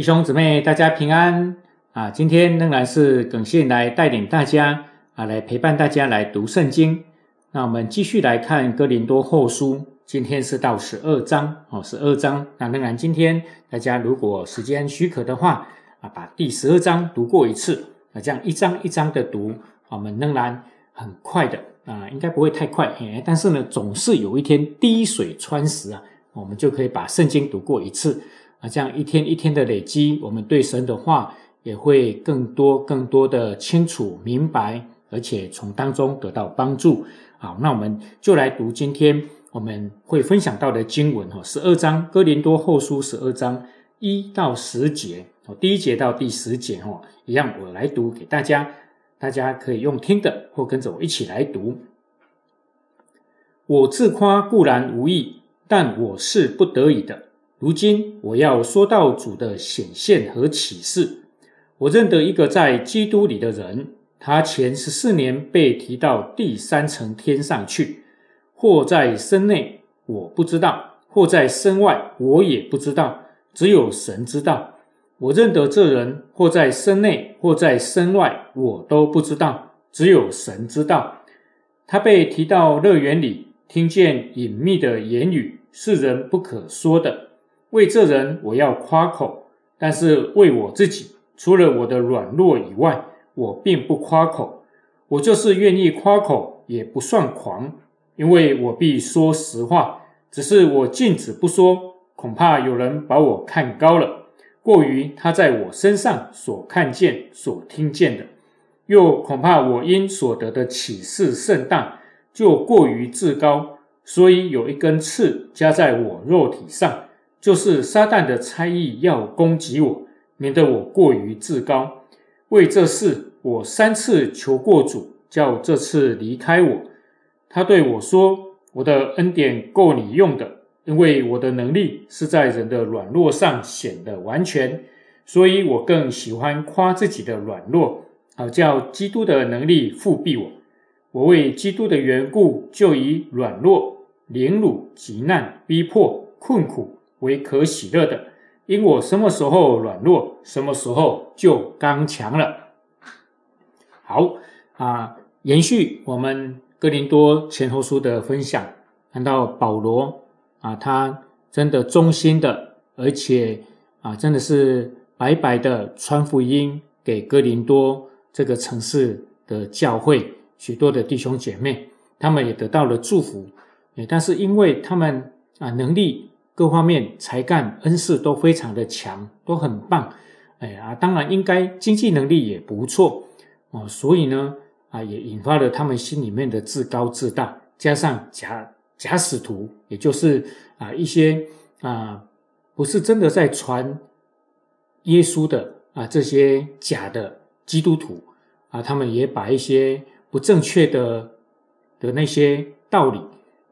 弟兄姊妹，大家平安啊！今天仍然是耿信来带领大家啊，来陪伴大家来读圣经。那我们继续来看哥林多后书，今天是到十二章哦，十二章。那仍然今天大家如果时间许可的话啊，把第十二章读过一次啊，这样一章一章的读，我们仍然很快的啊，应该不会太快，但是呢，总是有一天滴水穿石啊，我们就可以把圣经读过一次。啊，这样一天一天的累积，我们对神的话也会更多、更多的清楚明白，而且从当中得到帮助。好，那我们就来读今天我们会分享到的经文哈，十二章哥林多后书十二章一到十节哦，第一节到第十节哈，一样我来读给大家，大家可以用听的或跟着我一起来读。我自夸固然无益，但我是不得已的。如今我要说到主的显现和启示。我认得一个在基督里的人，他前十四年被提到第三层天上去，或在身内，我不知道；或在身外，我也不知道。只有神知道。我认得这人，或在身内，或在身外，我都不知道。只有神知道。他被提到乐园里，听见隐秘的言语，是人不可说的。为这人，我要夸口；但是为我自己，除了我的软弱以外，我并不夸口。我就是愿意夸口，也不算狂，因为我必说实话。只是我禁止不说，恐怕有人把我看高了，过于他在我身上所看见、所听见的；又恐怕我因所得的启示甚大，就过于自高，所以有一根刺加在我肉体上。就是撒旦的差役要攻击我，免得我过于自高。为这事，我三次求过主，叫这次离开我。他对我说：“我的恩典够你用的，因为我的能力是在人的软弱上显得完全。所以我更喜欢夸自己的软弱，好叫基督的能力复庇我。我为基督的缘故，就以软弱、凌辱、极难、逼迫、困苦。”为可喜乐的，因我什么时候软弱，什么时候就刚强了。好啊，延续我们哥林多前后书的分享，看到保罗啊，他真的忠心的，而且啊，真的是白白的传福音给哥林多这个城市的教会，许多的弟兄姐妹，他们也得到了祝福。但是因为他们啊能力。各方面才干恩赐都非常的强，都很棒，哎呀，当然应该经济能力也不错哦，所以呢，啊，也引发了他们心里面的自高自大，加上假假使徒，也就是啊一些啊不是真的在传耶稣的啊这些假的基督徒啊，他们也把一些不正确的的那些道理。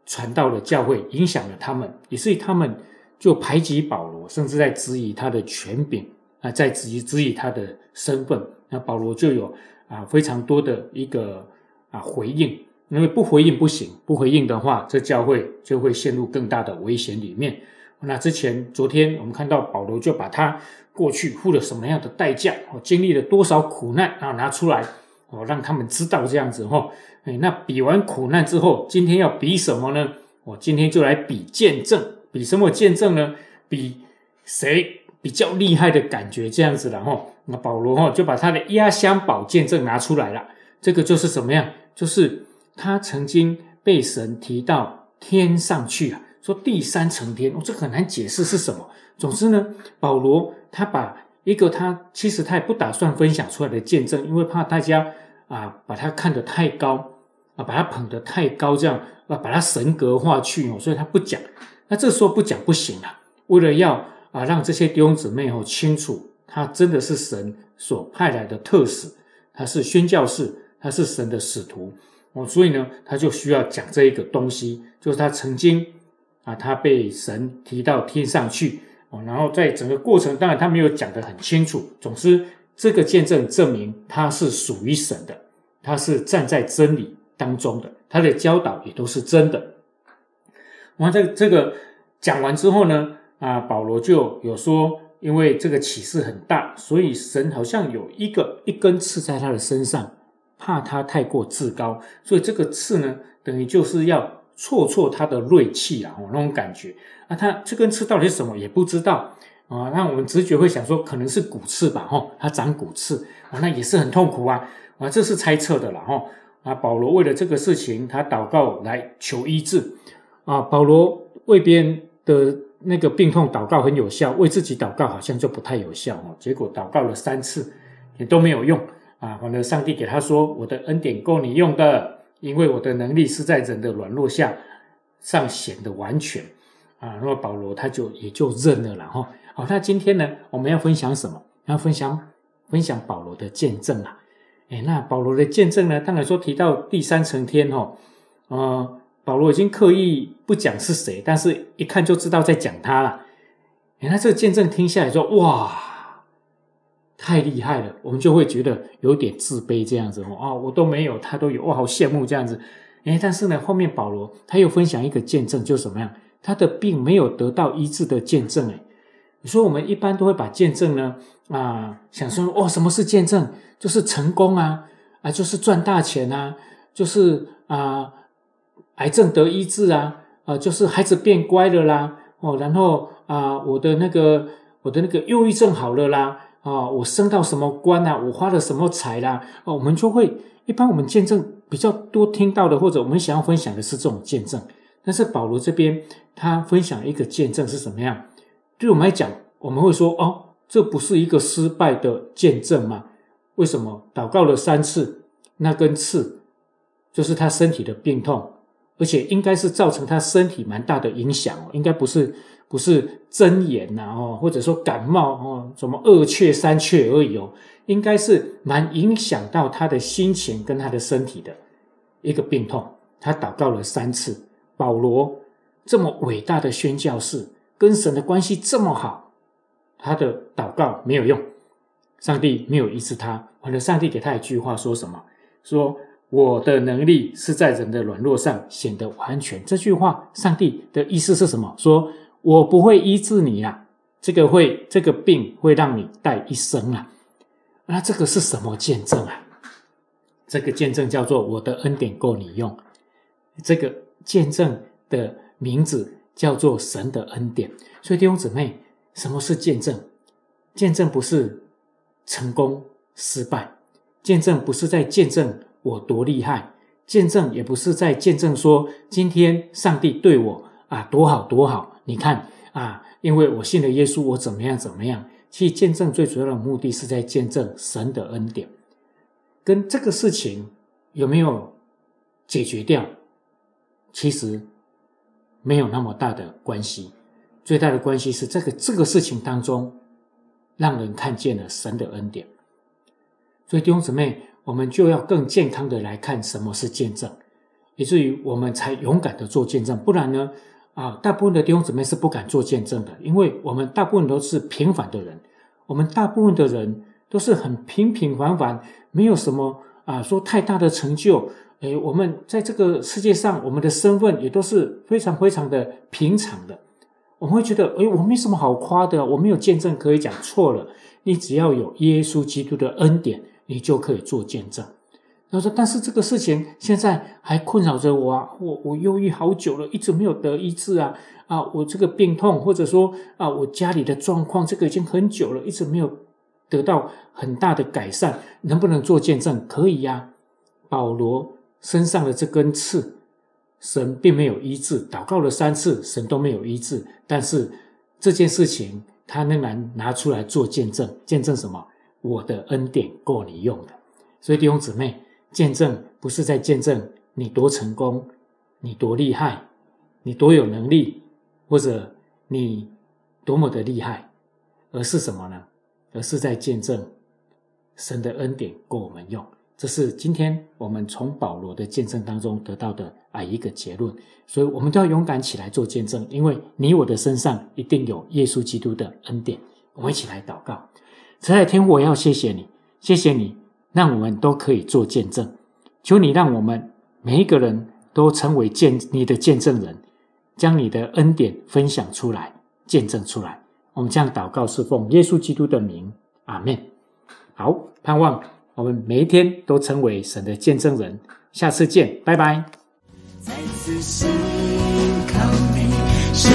传到了教会，影响了他们，以至于他们就排挤保罗，甚至在质疑他的权柄啊，在质疑质疑他的身份。那保罗就有啊非常多的一个啊回应，因为不回应不行，不回应的话，这教会就会陷入更大的危险里面。那之前昨天我们看到保罗就把他过去付了什么样的代价，哦，经历了多少苦难啊，拿出来哦，让他们知道这样子哈。哎，那比完苦难之后，今天要比什么呢？我今天就来比见证，比什么见证呢？比谁比较厉害的感觉这样子了哈。那保罗哈就把他的压箱宝见证拿出来了，这个就是什么样？就是他曾经被神提到天上去啊，说第三层天，哦，这很难解释是什么。总之呢，保罗他把一个他其实他也不打算分享出来的见证，因为怕大家啊把他看得太高。啊，把他捧得太高，这样啊，把他神格化去哦，所以他不讲。那这时候不讲不行啊，为了要啊让这些弟兄姊妹哦清楚，他真的是神所派来的特使，他是宣教士，他是神的使徒哦，所以呢，他就需要讲这一个东西，就是他曾经啊，他被神提到天上去哦，然后在整个过程，当然他没有讲得很清楚，总之这个见证证明他是属于神的，他是站在真理。当中的他的教导也都是真的。完这这个讲完之后呢，啊，保罗就有说因为这个启示很大，所以神好像有一个一根刺在他的身上，怕他太过自高，所以这个刺呢，等于就是要挫挫他的锐气啊，那种感觉。啊，他这根刺到底是什么也不知道啊。那我们直觉会想说，可能是骨刺吧，哈，他长骨刺啊，那也是很痛苦啊，啊，这是猜测的了，哈。啊，保罗为了这个事情，他祷告来求医治啊。保罗为别人的那个病痛祷告很有效，为自己祷告好像就不太有效哦。结果祷告了三次也都没有用啊。完了，上帝给他说：“我的恩典够你用的，因为我的能力是在人的软弱下上显得完全。”啊，那么保罗他就也就认了了哈。好，那今天呢，我们要分享什么？要分享分享保罗的见证啊。哎，那保罗的见证呢？当然说提到第三层天哈，呃，保罗已经刻意不讲是谁，但是一看就知道在讲他了。哎，那这个见证听下来说，哇，太厉害了，我们就会觉得有点自卑这样子哦。啊，我都没有，他都有，哇，好羡慕这样子。哎，但是呢，后面保罗他又分享一个见证，就是什么样？他的病没有得到医治的见证，哎，你说我们一般都会把见证呢，啊，想说哦，什么是见证？就是成功啊，啊，就是赚大钱啊，就是啊，癌症得医治啊，啊，就是孩子变乖了啦，哦，然后啊，我的那个我的那个忧郁症好了啦，啊，我升到什么官啊，我花了什么财啦，哦，我们就会一般我们见证比较多听到的，或者我们想要分享的是这种见证。但是保罗这边他分享一个见证是什么样？对我们来讲，我们会说哦，这不是一个失败的见证吗？为什么祷告了三次，那根刺就是他身体的病痛，而且应该是造成他身体蛮大的影响哦，应该不是不是真眼呐哦，或者说感冒哦，什么二雀三雀而已哦，应该是蛮影响到他的心情跟他的身体的一个病痛。他祷告了三次。保罗这么伟大的宣教士，跟神的关系这么好，他的祷告没有用，上帝没有医治他。完了，上帝给他一句话，说什么？说我的能力是在人的软弱上显得完全。这句话，上帝的意思是什么？说我不会医治你啊，这个会这个病会让你带一生啊。那这个是什么见证啊？这个见证叫做我的恩典够你用。这个。见证的名字叫做神的恩典，所以弟兄姊妹，什么是见证？见证不是成功失败，见证不是在见证我多厉害，见证也不是在见证说今天上帝对我啊多好多好。你看啊，因为我信了耶稣，我怎么样怎么样？去见证最主要的目的是在见证神的恩典，跟这个事情有没有解决掉？其实没有那么大的关系，最大的关系是这个这个事情当中，让人看见了神的恩典。所以弟兄姊妹，我们就要更健康的来看什么是见证，以至于我们才勇敢的做见证。不然呢，啊，大部分的弟兄姊妹是不敢做见证的，因为我们大部分都是平凡的人，我们大部分的人都是很平平凡凡，没有什么啊说太大的成就。哎，我们在这个世界上，我们的身份也都是非常非常的平常的。我们会觉得，哎，我没什么好夸的，我没有见证可以讲。错了，你只要有耶稣基督的恩典，你就可以做见证。他说：“但是这个事情现在还困扰着我啊，我我忧郁好久了，一直没有得医治啊啊！我这个病痛，或者说啊，我家里的状况，这个已经很久了，一直没有得到很大的改善。能不能做见证？可以呀，保罗。”身上的这根刺，神并没有医治，祷告了三次，神都没有医治。但是这件事情，他仍然拿出来做见证，见证什么？我的恩典够你用的。所以弟兄姊妹，见证不是在见证你多成功，你多厉害，你多有能力，或者你多么的厉害，而是什么呢？而是在见证神的恩典够我们用。这是今天我们从保罗的见证当中得到的啊一个结论，所以我们都要勇敢起来做见证，因为你我的身上一定有耶稣基督的恩典。我们一起来祷告，慈爱天父，我要谢谢你，谢谢你让我们都可以做见证，求你让我们每一个人都成为见你的见证人，将你的恩典分享出来，见证出来。我们这样祷告是奉耶稣基督的名，阿门。好，盼望我们每一天都成为神的见证人。下次见，拜拜。再次靠你，生